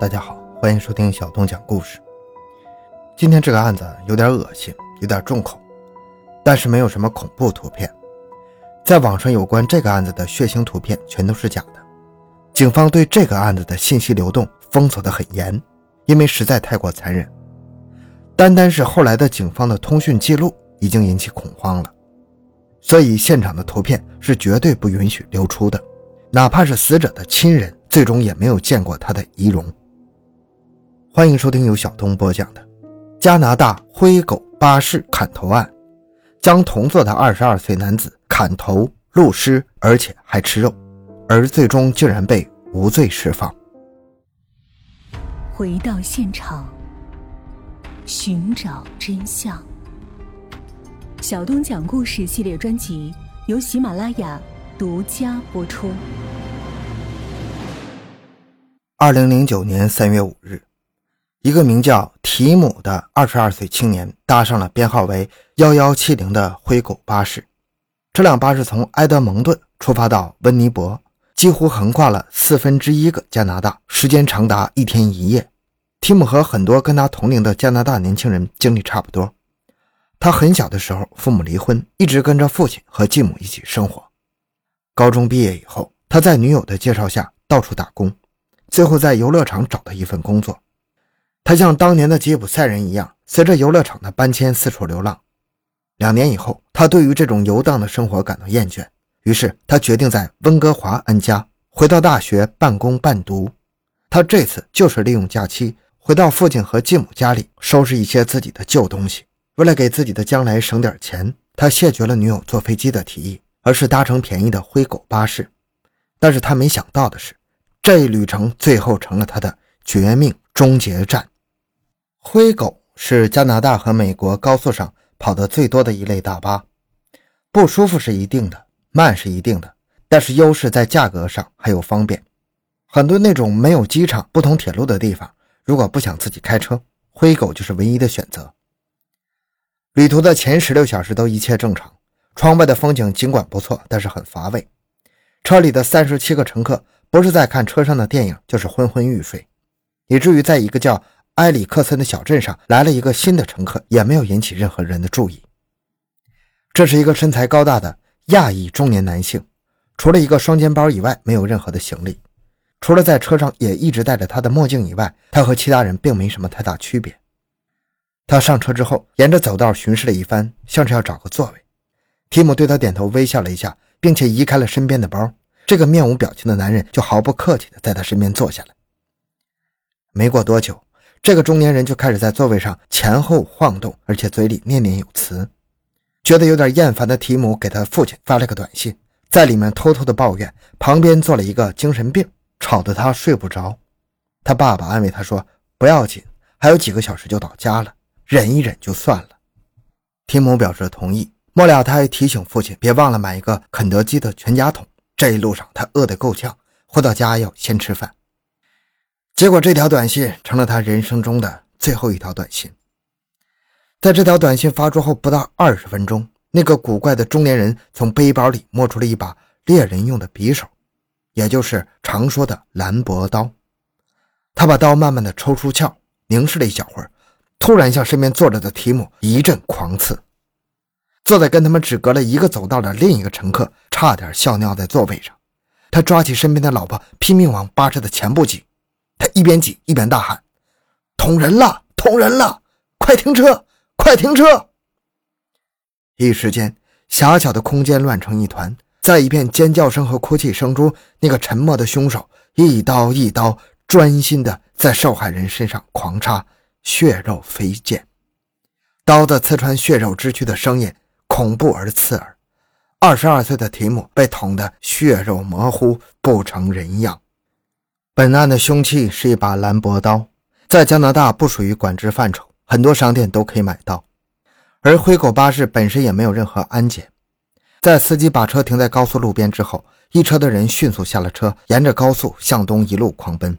大家好，欢迎收听小东讲故事。今天这个案子有点恶心，有点重口，但是没有什么恐怖图片。在网上有关这个案子的血腥图片全都是假的。警方对这个案子的信息流动封锁的很严，因为实在太过残忍。单单是后来的警方的通讯记录已经引起恐慌了，所以现场的图片是绝对不允许流出的。哪怕是死者的亲人，最终也没有见过他的遗容。欢迎收听由小东播讲的《加拿大灰狗巴士砍头案》，将同座的二十二岁男子砍头、露尸，而且还吃肉，而最终竟然被无罪释放。回到现场，寻找真相。小东讲故事系列专辑由喜马拉雅。独家播出。二零零九年三月五日，一个名叫提姆的二十二岁青年搭上了编号为幺幺七零的灰狗巴士。这辆巴士从埃德蒙顿出发到温尼伯，几乎横跨了四分之一个加拿大，时间长达一天一夜。提姆和很多跟他同龄的加拿大年轻人经历差不多。他很小的时候父母离婚，一直跟着父亲和继母一起生活。高中毕业以后，他在女友的介绍下到处打工，最后在游乐场找到一份工作。他像当年的吉普赛人一样，随着游乐场的搬迁四处流浪。两年以后，他对于这种游荡的生活感到厌倦，于是他决定在温哥华安家，回到大学半工半读。他这次就是利用假期回到父亲和继母家里，收拾一些自己的旧东西。为了给自己的将来省点钱，他谢绝了女友坐飞机的提议。而是搭乘便宜的灰狗巴士，但是他没想到的是，这一旅程最后成了他的绝命终结战。灰狗是加拿大和美国高速上跑的最多的一类大巴，不舒服是一定的，慢是一定的，但是优势在价格上还有方便。很多那种没有机场、不通铁路的地方，如果不想自己开车，灰狗就是唯一的选择。旅途的前十六小时都一切正常。窗外的风景尽管不错，但是很乏味。车里的三十七个乘客不是在看车上的电影，就是昏昏欲睡，以至于在一个叫埃里克森的小镇上来了一个新的乘客，也没有引起任何人的注意。这是一个身材高大的亚裔中年男性，除了一个双肩包以外，没有任何的行李。除了在车上也一直戴着他的墨镜以外，他和其他人并没什么太大区别。他上车之后，沿着走道巡视了一番，像是要找个座位。提姆对他点头微笑了一下，并且移开了身边的包。这个面无表情的男人就毫不客气地在他身边坐下来。没过多久，这个中年人就开始在座位上前后晃动，而且嘴里念念有词。觉得有点厌烦的提姆给他父亲发了个短信，在里面偷偷的抱怨旁边坐了一个精神病，吵得他睡不着。他爸爸安慰他说：“不要紧，还有几个小时就到家了，忍一忍就算了。”提姆表示同意。末了，他还提醒父亲别忘了买一个肯德基的全家桶。这一路上他饿得够呛，回到家要先吃饭。结果这条短信成了他人生中的最后一条短信。在这条短信发出后不到二十分钟，那个古怪的中年人从背包里摸出了一把猎人用的匕首，也就是常说的兰博刀。他把刀慢慢的抽出鞘，凝视了一小会儿，突然向身边坐着的提姆一阵狂刺。坐在跟他们只隔了一个走道的另一个乘客差点笑尿在座位上，他抓起身边的老婆，拼命往巴士的前部挤。他一边挤一边大喊：“捅人了！捅人了！快停车！快停车！”一时间，狭小的空间乱成一团，在一片尖叫声和哭泣声中，那个沉默的凶手一刀一刀专心的在受害人身上狂插，血肉飞溅，刀子刺穿血肉之躯的声音。恐怖而刺耳，二十二岁的提姆被捅得血肉模糊，不成人样。本案的凶器是一把兰博刀，在加拿大不属于管制范畴，很多商店都可以买到。而灰狗巴士本身也没有任何安检，在司机把车停在高速路边之后，一车的人迅速下了车，沿着高速向东一路狂奔。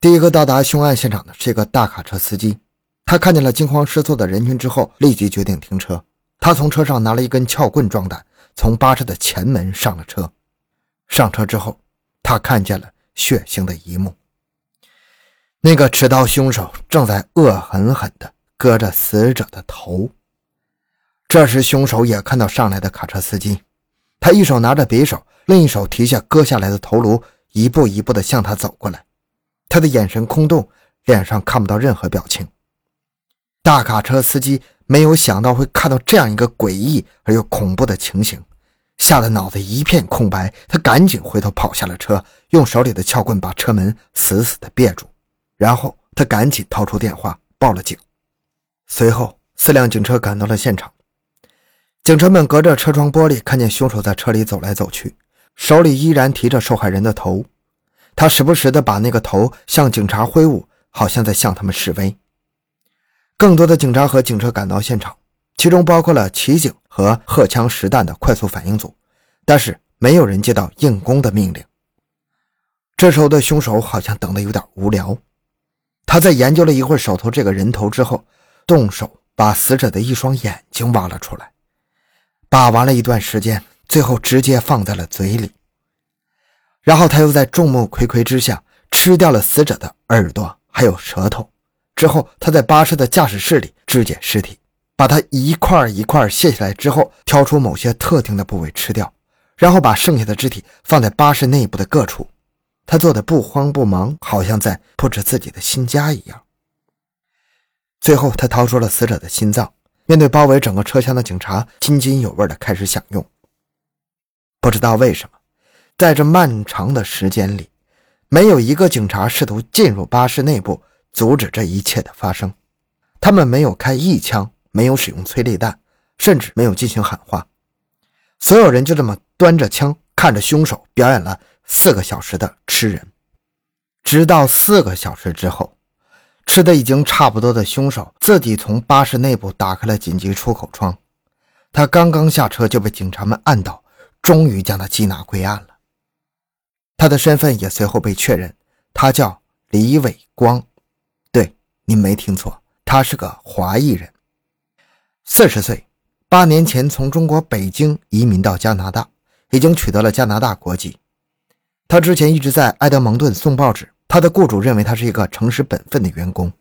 第一个到达凶案现场的是一个大卡车司机，他看见了惊慌失措的人群之后，立即决定停车。他从车上拿了一根撬棍状弹，从巴士的前门上了车。上车之后，他看见了血腥的一幕：那个持刀凶手正在恶狠狠地割着死者的头。这时，凶手也看到上来的卡车司机，他一手拿着匕首，另一手提下割下来的头颅，一步一步地向他走过来。他的眼神空洞，脸上看不到任何表情。大卡车司机没有想到会看到这样一个诡异而又恐怖的情形，吓得脑子一片空白。他赶紧回头跑下了车，用手里的撬棍把车门死死地别住，然后他赶紧掏出电话报了警。随后，四辆警车赶到了现场。警车们隔着车窗玻璃看见凶手在车里走来走去，手里依然提着受害人的头。他时不时地把那个头向警察挥舞，好像在向他们示威。更多的警察和警车赶到现场，其中包括了骑警和荷枪实弹的快速反应组，但是没有人接到硬攻的命令。这时候的凶手好像等得有点无聊，他在研究了一会儿手头这个人头之后，动手把死者的一双眼睛挖了出来。把玩了一段时间，最后直接放在了嘴里。然后他又在众目睽睽之下吃掉了死者的耳朵还有舌头。之后他在巴士的驾驶室里肢解尸体，把它一块一块卸下来之后，挑出某些特定的部位吃掉，然后把剩下的肢体放在巴士内部的各处。他做的不慌不忙，好像在布置自己的新家一样。最后他掏出了死者的心脏。面对包围整个车厢的警察，津津有味地开始享用。不知道为什么，在这漫长的时间里，没有一个警察试图进入巴士内部阻止这一切的发生。他们没有开一枪，没有使用催泪弹，甚至没有进行喊话。所有人就这么端着枪看着凶手表演了四个小时的吃人，直到四个小时之后。吃的已经差不多的凶手自己从巴士内部打开了紧急出口窗，他刚刚下车就被警察们按倒，终于将他缉拿归案了。他的身份也随后被确认，他叫李伟光，对，您没听错，他是个华裔人，四十岁，八年前从中国北京移民到加拿大，已经取得了加拿大国籍。他之前一直在埃德蒙顿送报纸。他的雇主认为他是一个诚实本分的员工，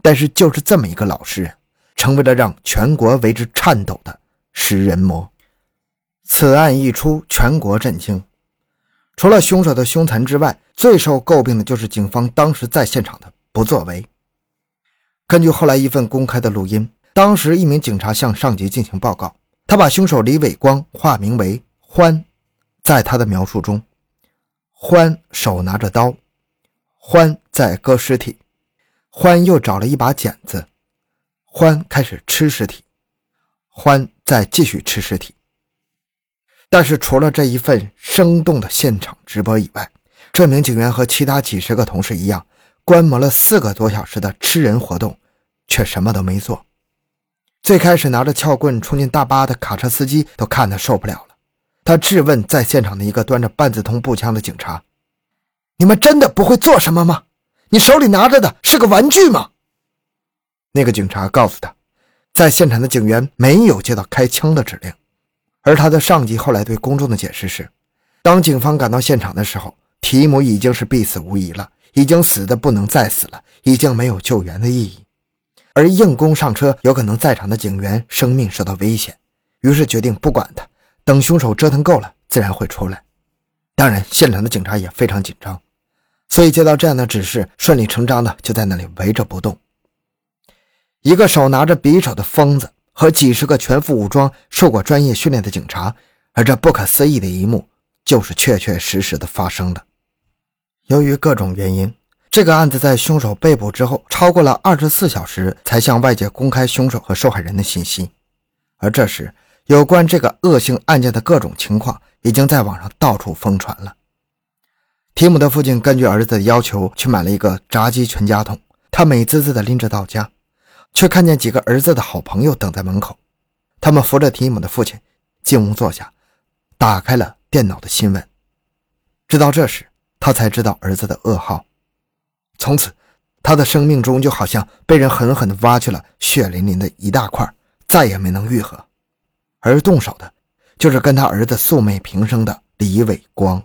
但是就是这么一个老实人，成为了让全国为之颤抖的食人魔。此案一出，全国震惊。除了凶手的凶残之外，最受诟病的就是警方当时在现场的不作为。根据后来一份公开的录音，当时一名警察向上级进行报告，他把凶手李伟光化名为欢，在他的描述中，欢手拿着刀。欢在割尸体，欢又找了一把剪子，欢开始吃尸体，欢在继续吃尸体。但是除了这一份生动的现场直播以外，这名警员和其他几十个同事一样，观摩了四个多小时的吃人活动，却什么都没做。最开始拿着撬棍冲进大巴的卡车司机都看得受不了了，他质问在现场的一个端着半自动步枪的警察。你们真的不会做什么吗？你手里拿着的是个玩具吗？那个警察告诉他，在现场的警员没有接到开枪的指令，而他的上级后来对公众的解释是，当警方赶到现场的时候，提姆已经是必死无疑了，已经死的不能再死了，已经没有救援的意义，而硬攻上车有可能在场的警员生命受到危险，于是决定不管他，等凶手折腾够了，自然会出来。当然，现场的警察也非常紧张。所以接到这样的指示，顺理成章的就在那里围着不动。一个手拿着匕首的疯子和几十个全副武装、受过专业训练的警察，而这不可思议的一幕就是确确实实的发生的。由于各种原因，这个案子在凶手被捕之后，超过了二十四小时才向外界公开凶手和受害人的信息。而这时，有关这个恶性案件的各种情况已经在网上到处疯传了。提姆的父亲根据儿子的要求去买了一个炸鸡全家桶，他美滋滋地拎着到家，却看见几个儿子的好朋友等在门口。他们扶着提姆的父亲进屋坐下，打开了电脑的新闻。直到这时，他才知道儿子的噩耗。从此，他的生命中就好像被人狠狠地挖去了血淋淋的一大块，再也没能愈合。而动手的，就是跟他儿子素昧平生的李伟光。